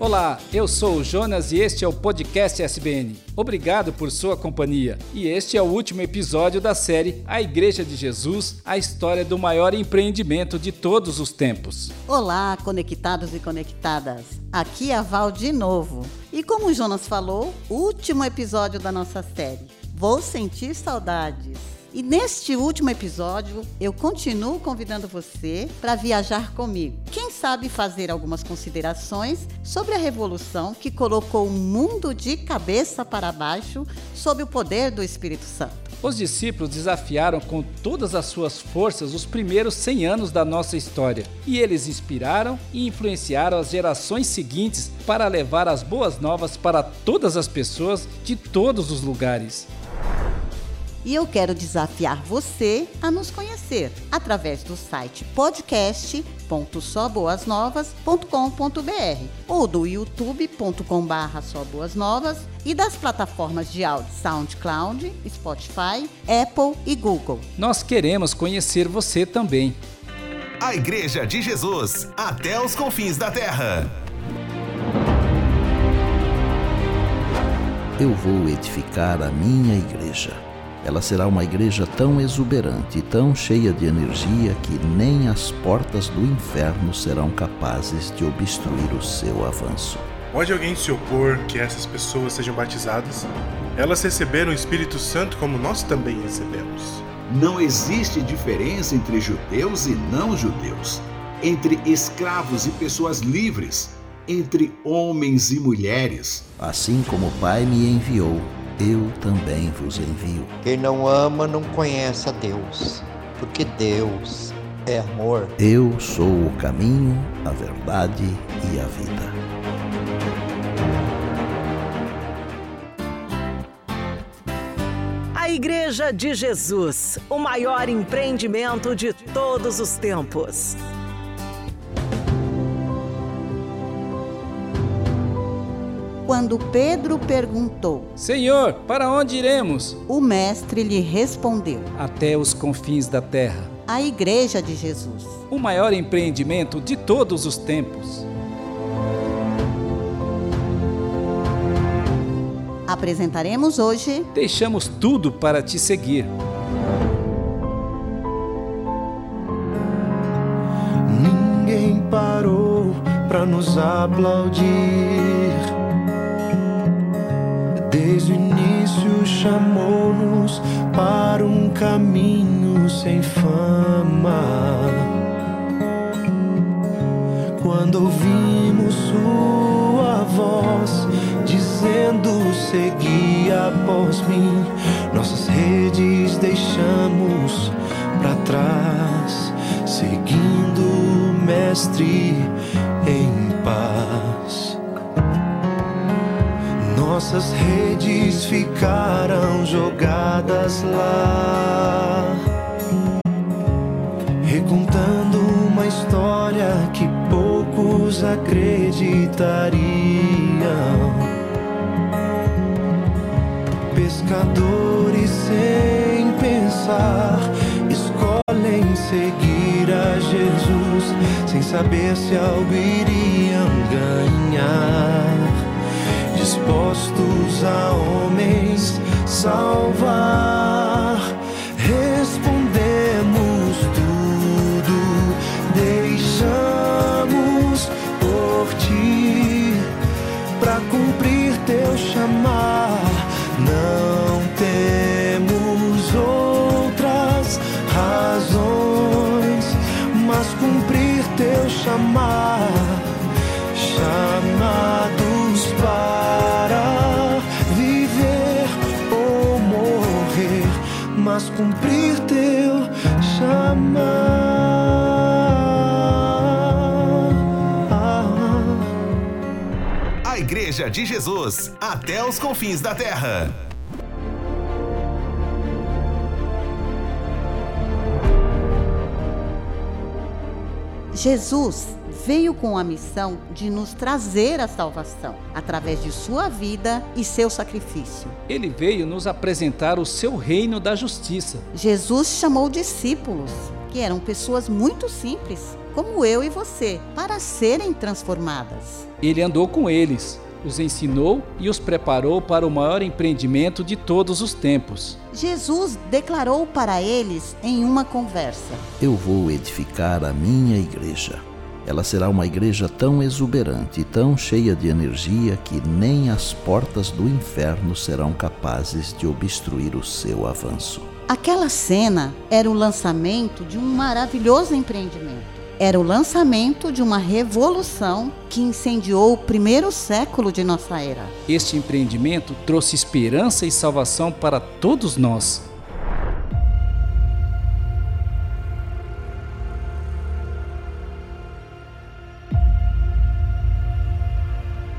Olá, eu sou o Jonas e este é o podcast SBN. Obrigado por sua companhia. E este é o último episódio da série A Igreja de Jesus, a história do maior empreendimento de todos os tempos. Olá, conectados e conectadas. Aqui é a Val de novo. E como o Jonas falou, último episódio da nossa série. Vou sentir saudades. E neste último episódio, eu continuo convidando você para viajar comigo. Quem sabe fazer algumas considerações sobre a revolução que colocou o mundo de cabeça para baixo sob o poder do Espírito Santo. Os discípulos desafiaram com todas as suas forças os primeiros 100 anos da nossa história, e eles inspiraram e influenciaram as gerações seguintes para levar as boas novas para todas as pessoas de todos os lugares. E eu quero desafiar você a nos conhecer através do site podcast.soboasnovas.com.br ou do youtube.com.br soboasnovas e das plataformas de áudio SoundCloud, Spotify, Apple e Google. Nós queremos conhecer você também. A Igreja de Jesus, até os confins da terra. Eu vou edificar a minha igreja. Ela será uma igreja tão exuberante e tão cheia de energia que nem as portas do inferno serão capazes de obstruir o seu avanço. Pode alguém se opor que essas pessoas sejam batizadas? Elas receberam o Espírito Santo como nós também recebemos. Não existe diferença entre judeus e não judeus, entre escravos e pessoas livres, entre homens e mulheres. Assim como o Pai me enviou, eu também vos envio. Quem não ama não conhece a Deus, porque Deus é amor. Eu sou o caminho, a verdade e a vida. A Igreja de Jesus, o maior empreendimento de todos os tempos. Quando Pedro perguntou, Senhor, para onde iremos? o mestre lhe respondeu: Até os confins da terra. A Igreja de Jesus. O maior empreendimento de todos os tempos. Apresentaremos hoje Deixamos tudo para te seguir. Ninguém parou para nos aplaudir. Chamou-nos para um caminho sem fama. Quando ouvimos sua voz dizendo segui após mim, nossas redes deixamos para trás, seguindo o mestre em paz. Nossas redes ficaram jogadas lá, recontando uma história que poucos acreditariam. Pescadores sem pensar escolhem seguir a Jesus sem saber se algo iriam ganhar dispostos a homens salvar. Igreja de Jesus, até os confins da terra. Jesus veio com a missão de nos trazer a salvação através de sua vida e seu sacrifício. Ele veio nos apresentar o seu reino da justiça. Jesus chamou discípulos, que eram pessoas muito simples, como eu e você, para serem transformadas. Ele andou com eles, os ensinou e os preparou para o maior empreendimento de todos os tempos. Jesus declarou para eles em uma conversa: Eu vou edificar a minha igreja. Ela será uma igreja tão exuberante e tão cheia de energia que nem as portas do inferno serão capazes de obstruir o seu avanço. Aquela cena era o lançamento de um maravilhoso empreendimento. Era o lançamento de uma revolução que incendiou o primeiro século de nossa era. Este empreendimento trouxe esperança e salvação para todos nós.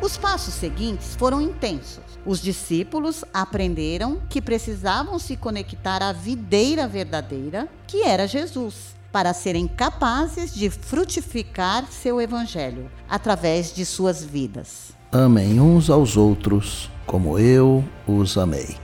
Os passos seguintes foram intensos. Os discípulos aprenderam que precisavam se conectar à videira verdadeira, que era Jesus, para serem capazes de frutificar seu evangelho através de suas vidas. Amem uns aos outros como eu os amei.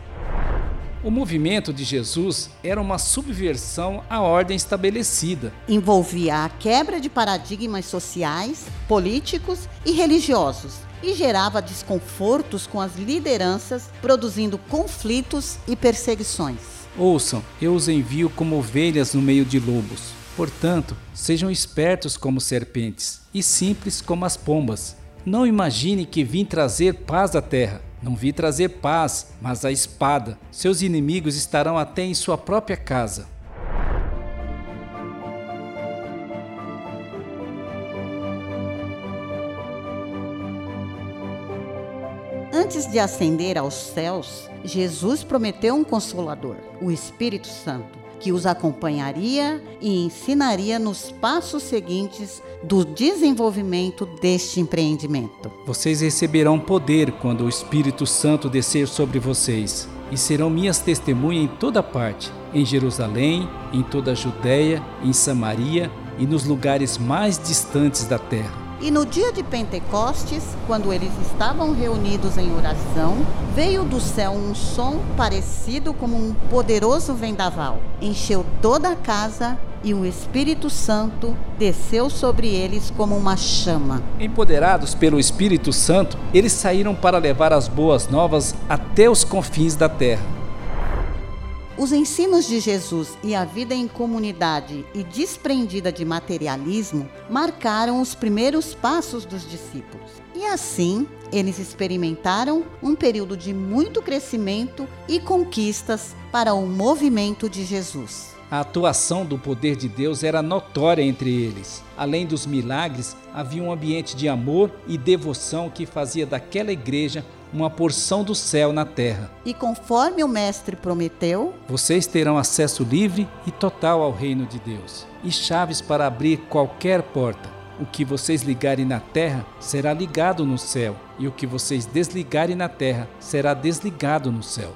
O movimento de Jesus era uma subversão à ordem estabelecida. Envolvia a quebra de paradigmas sociais, políticos e religiosos e gerava desconfortos com as lideranças, produzindo conflitos e perseguições. Ouçam, eu os envio como ovelhas no meio de lobos. Portanto, sejam espertos como serpentes e simples como as pombas. Não imagine que vim trazer paz à terra. Não vi trazer paz, mas a espada. Seus inimigos estarão até em sua própria casa. Antes de ascender aos céus, Jesus prometeu um consolador, o Espírito Santo, que os acompanharia e ensinaria nos passos seguintes do desenvolvimento deste empreendimento. Vocês receberão poder quando o Espírito Santo descer sobre vocês, e serão minhas testemunhas em toda parte, em Jerusalém, em toda a Judéia, em Samaria e nos lugares mais distantes da terra. E no dia de Pentecostes, quando eles estavam reunidos em oração, veio do céu um som parecido como um poderoso vendaval. Encheu toda a casa e o Espírito Santo desceu sobre eles como uma chama. Empoderados pelo Espírito Santo, eles saíram para levar as boas novas até os confins da terra. Os ensinos de Jesus e a vida em comunidade e desprendida de materialismo marcaram os primeiros passos dos discípulos. E assim, eles experimentaram um período de muito crescimento e conquistas para o movimento de Jesus. A atuação do poder de Deus era notória entre eles. Além dos milagres, havia um ambiente de amor e devoção que fazia daquela igreja uma porção do céu na terra. E conforme o Mestre prometeu, vocês terão acesso livre e total ao reino de Deus e chaves para abrir qualquer porta. O que vocês ligarem na terra será ligado no céu, e o que vocês desligarem na terra será desligado no céu.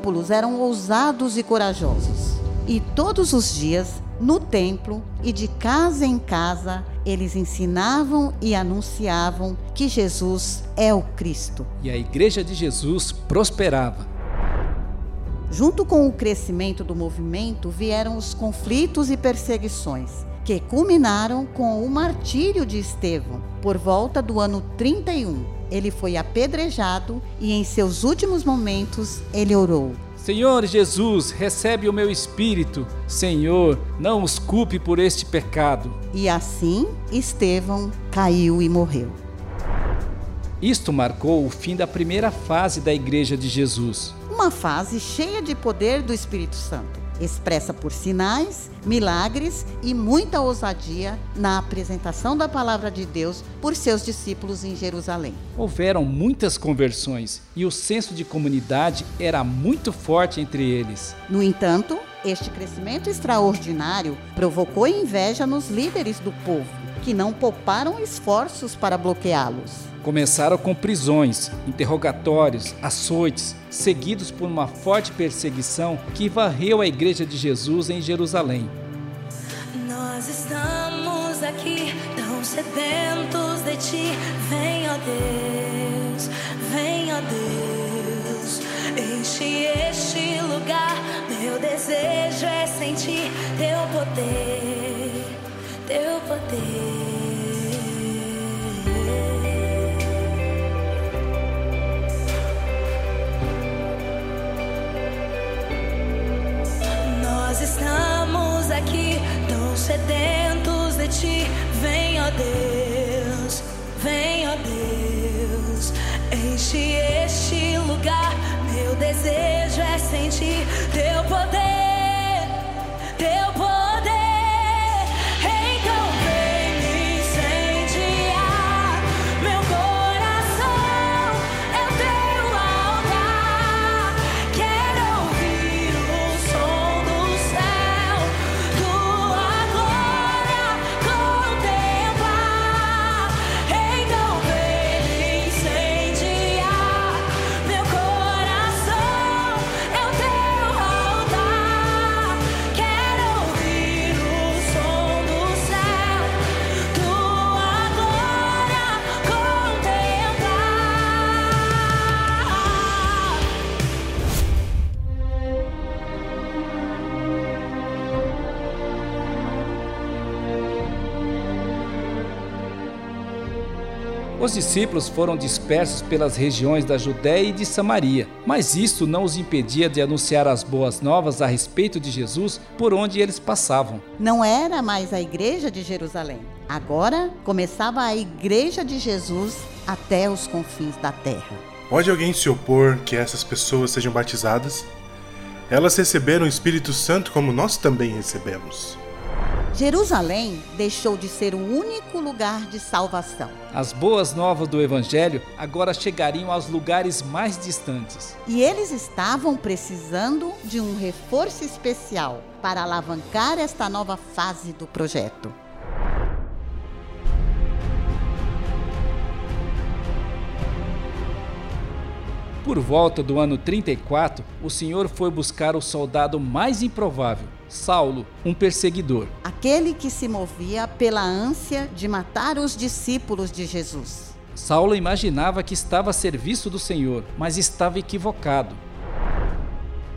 Discípulos eram ousados e corajosos. E todos os dias, no templo e de casa em casa, eles ensinavam e anunciavam que Jesus é o Cristo. E a igreja de Jesus prosperava. Junto com o crescimento do movimento vieram os conflitos e perseguições, que culminaram com o martírio de Estevão, por volta do ano 31 ele foi apedrejado e em seus últimos momentos ele orou: Senhor Jesus, recebe o meu espírito. Senhor, não os culpe por este pecado. E assim Estevão caiu e morreu. Isto marcou o fim da primeira fase da Igreja de Jesus. Uma fase cheia de poder do Espírito Santo. Expressa por sinais, milagres e muita ousadia na apresentação da palavra de Deus por seus discípulos em Jerusalém. Houveram muitas conversões e o senso de comunidade era muito forte entre eles. No entanto, este crescimento extraordinário provocou inveja nos líderes do povo, que não pouparam esforços para bloqueá-los. Começaram com prisões, interrogatórios, açoites, seguidos por uma forte perseguição que varreu a Igreja de Jesus em Jerusalém. Nós estamos aqui tão sedentos de ti. Vem, ó Deus, vem, ó Deus. Enche este lugar. Meu desejo é sentir teu poder, teu poder. Deus, vem, ó Deus. Enche este lugar. Meu desejo Os discípulos foram dispersos pelas regiões da Judéia e de Samaria, mas isso não os impedia de anunciar as boas novas a respeito de Jesus por onde eles passavam. Não era mais a igreja de Jerusalém. Agora começava a igreja de Jesus até os confins da terra. Pode alguém se opor que essas pessoas sejam batizadas? Elas receberam o Espírito Santo como nós também recebemos. Jerusalém deixou de ser o único lugar de salvação. As boas novas do Evangelho agora chegariam aos lugares mais distantes. E eles estavam precisando de um reforço especial para alavancar esta nova fase do projeto. Por volta do ano 34, o Senhor foi buscar o soldado mais improvável, Saulo, um perseguidor. Aquele que se movia pela ânsia de matar os discípulos de Jesus. Saulo imaginava que estava a serviço do Senhor, mas estava equivocado.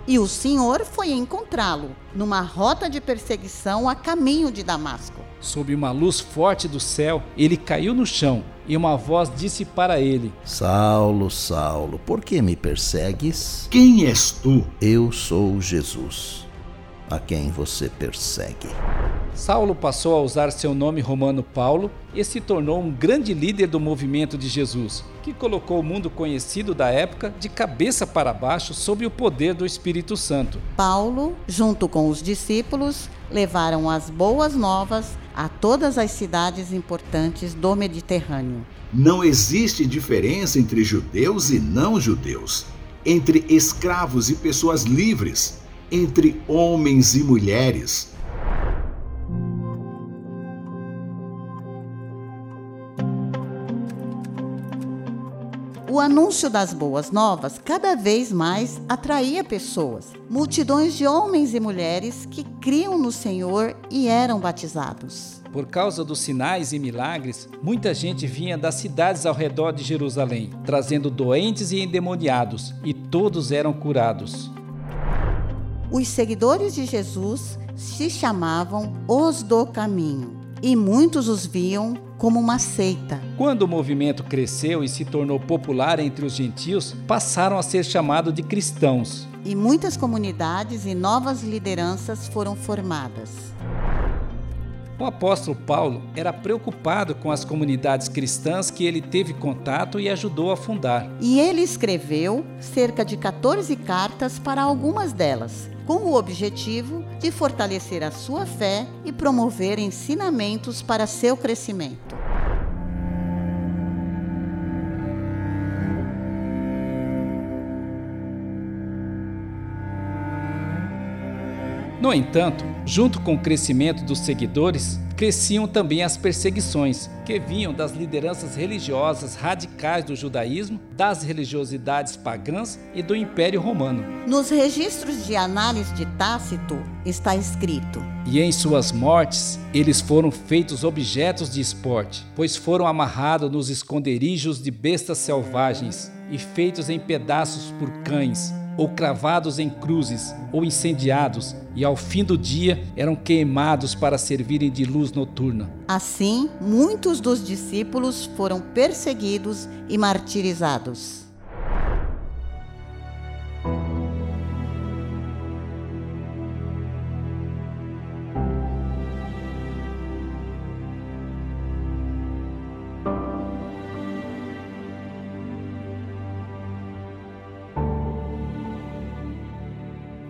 E o Senhor foi encontrá-lo numa rota de perseguição a caminho de Damasco. Sob uma luz forte do céu, ele caiu no chão e uma voz disse para ele: Saulo, Saulo, por que me persegues? Quem és tu? Eu sou Jesus, a quem você persegue. Saulo passou a usar seu nome romano Paulo e se tornou um grande líder do movimento de Jesus, que colocou o mundo conhecido da época de cabeça para baixo sob o poder do Espírito Santo. Paulo, junto com os discípulos, levaram as boas novas a todas as cidades importantes do Mediterrâneo. Não existe diferença entre judeus e não judeus, entre escravos e pessoas livres, entre homens e mulheres. O anúncio das boas novas cada vez mais atraía pessoas, multidões de homens e mulheres que criam no Senhor e eram batizados. Por causa dos sinais e milagres, muita gente vinha das cidades ao redor de Jerusalém, trazendo doentes e endemoniados, e todos eram curados. Os seguidores de Jesus se chamavam os do caminho, e muitos os viam como uma seita. Quando o movimento cresceu e se tornou popular entre os gentios, passaram a ser chamados de cristãos. E muitas comunidades e novas lideranças foram formadas. O apóstolo Paulo era preocupado com as comunidades cristãs que ele teve contato e ajudou a fundar. E ele escreveu cerca de 14 cartas para algumas delas, com o objetivo de fortalecer a sua fé e promover ensinamentos para seu crescimento. No entanto, junto com o crescimento dos seguidores, cresciam também as perseguições, que vinham das lideranças religiosas radicais do judaísmo, das religiosidades pagãs e do Império Romano. Nos registros de análise de Tácito está escrito: E em suas mortes, eles foram feitos objetos de esporte, pois foram amarrados nos esconderijos de bestas selvagens e feitos em pedaços por cães ou cravados em cruzes, ou incendiados, e ao fim do dia eram queimados para servirem de luz noturna. Assim, muitos dos discípulos foram perseguidos e martirizados.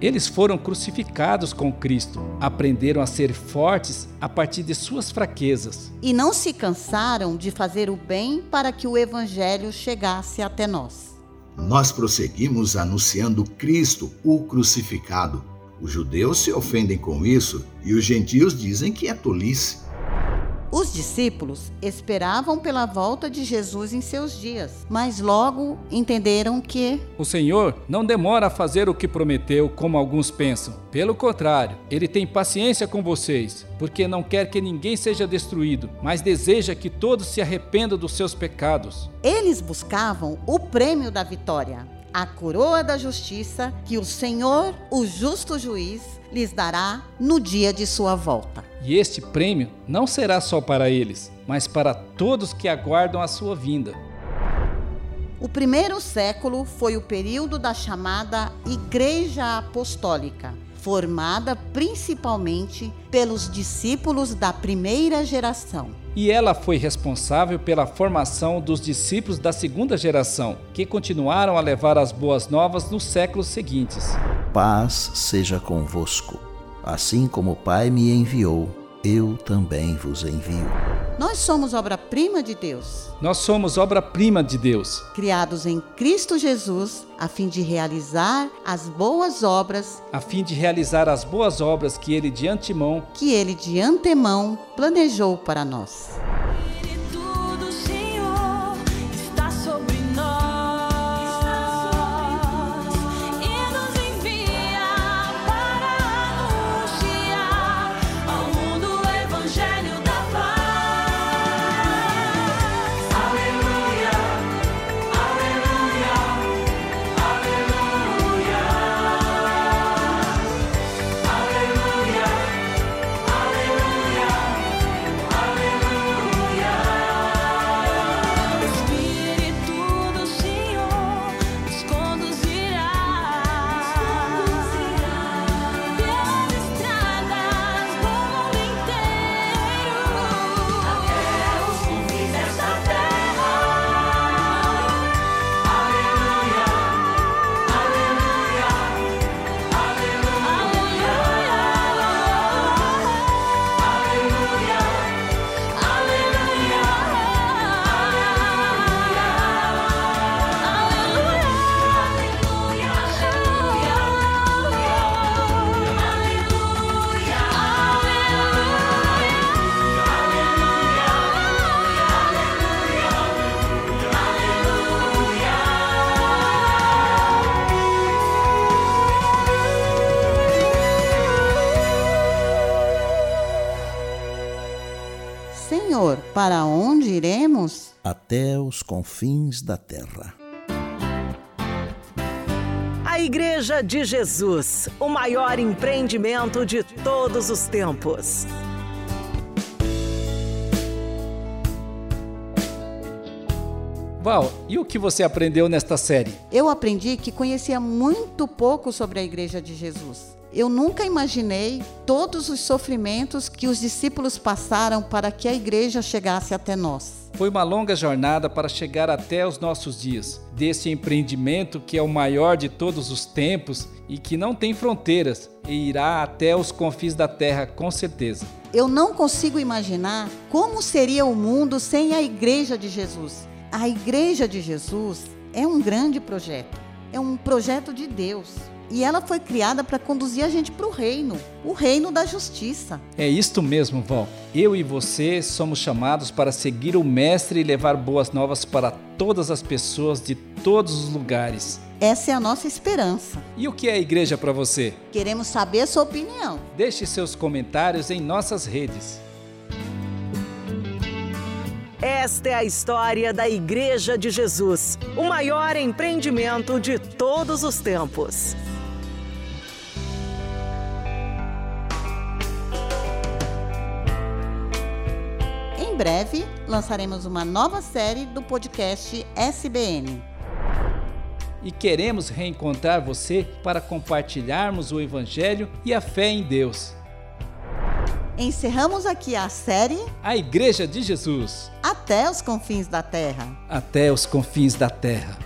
Eles foram crucificados com Cristo, aprenderam a ser fortes a partir de suas fraquezas. E não se cansaram de fazer o bem para que o evangelho chegasse até nós. Nós prosseguimos anunciando Cristo, o crucificado. Os judeus se ofendem com isso e os gentios dizem que é tolice. Os discípulos esperavam pela volta de Jesus em seus dias, mas logo entenderam que O Senhor não demora a fazer o que prometeu, como alguns pensam. Pelo contrário, ele tem paciência com vocês, porque não quer que ninguém seja destruído, mas deseja que todos se arrependam dos seus pecados. eles buscavam o prêmio da vitória, a coroa da justiça que o Senhor, o justo juiz, lhes dará no dia de sua volta. E este prêmio não será só para eles, mas para todos que aguardam a sua vinda. O primeiro século foi o período da chamada Igreja Apostólica, formada principalmente pelos discípulos da primeira geração. E ela foi responsável pela formação dos discípulos da segunda geração, que continuaram a levar as boas novas nos séculos seguintes. Paz seja convosco. Assim como o Pai me enviou, eu também vos envio. Nós somos obra-prima de Deus, Nós somos obra-prima de Deus, criados em Cristo Jesus, a fim de realizar as boas obras a fim de realizar as boas obras que ele de antemão que Ele de antemão planejou para nós. Até os confins da terra. A Igreja de Jesus, o maior empreendimento de todos os tempos. Val, e o que você aprendeu nesta série? Eu aprendi que conhecia muito pouco sobre a Igreja de Jesus Eu nunca imaginei todos os sofrimentos que os discípulos passaram para que a igreja chegasse até nós. Foi uma longa jornada para chegar até os nossos dias, desse empreendimento que é o maior de todos os tempos e que não tem fronteiras e irá até os confins da terra com certeza. Eu não consigo imaginar como seria o mundo sem a Igreja de Jesus. A Igreja de Jesus é um grande projeto, é um projeto de Deus. E ela foi criada para conduzir a gente para o reino, o reino da justiça. É isto mesmo, Val. Eu e você somos chamados para seguir o Mestre e levar boas novas para todas as pessoas de todos os lugares. Essa é a nossa esperança. E o que é a igreja para você? Queremos saber a sua opinião. Deixe seus comentários em nossas redes. Esta é a história da Igreja de Jesus, o maior empreendimento de todos os tempos. Breve, lançaremos uma nova série do podcast SBN. E queremos reencontrar você para compartilharmos o Evangelho e a fé em Deus. Encerramos aqui a série A Igreja de Jesus, Até os Confins da Terra. até os confins da terra.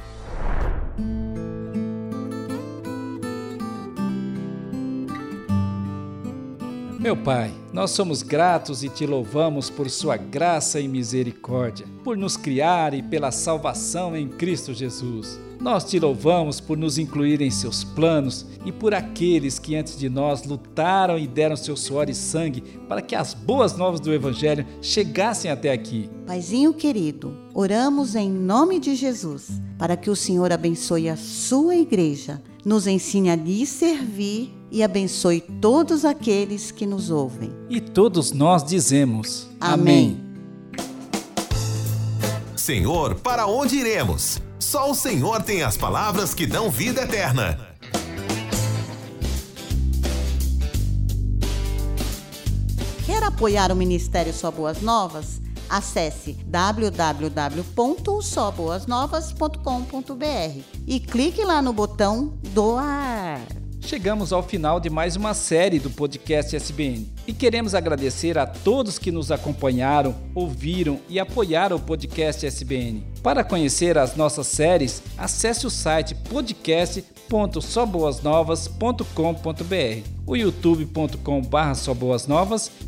Meu Pai, nós somos gratos e te louvamos por Sua graça e misericórdia, por nos criar e pela salvação em Cristo Jesus. Nós te louvamos por nos incluir em seus planos e por aqueles que antes de nós lutaram e deram seu suor e sangue para que as boas novas do Evangelho chegassem até aqui. Paizinho querido, oramos em nome de Jesus para que o Senhor abençoe a sua igreja, nos ensine a lhe servir e abençoe todos aqueles que nos ouvem. E todos nós dizemos: Amém. Senhor, para onde iremos? Só o Senhor tem as palavras que dão vida eterna. Quer apoiar o Ministério Só Boas Novas? Acesse www.soboasnovas.com.br e clique lá no botão doar. Chegamos ao final de mais uma série do podcast SBN e queremos agradecer a todos que nos acompanharam, ouviram e apoiaram o podcast SBN. Para conhecer as nossas séries, acesse o site podcast.soboasnovas.com.br, o youtube.com.br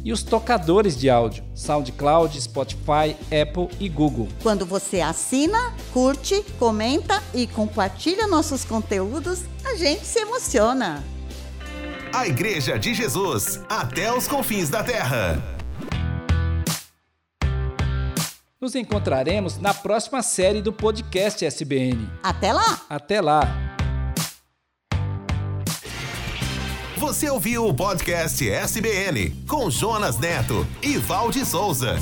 e os tocadores de áudio, SoundCloud, Spotify, Apple e Google. Quando você assina, curte, comenta e compartilha nossos conteúdos, a gente se emociona. A Igreja de Jesus, até os confins da terra. Nos encontraremos na próxima série do podcast SBN. Até lá! Até lá! Você ouviu o podcast SBN com Jonas Neto e Valde Souza.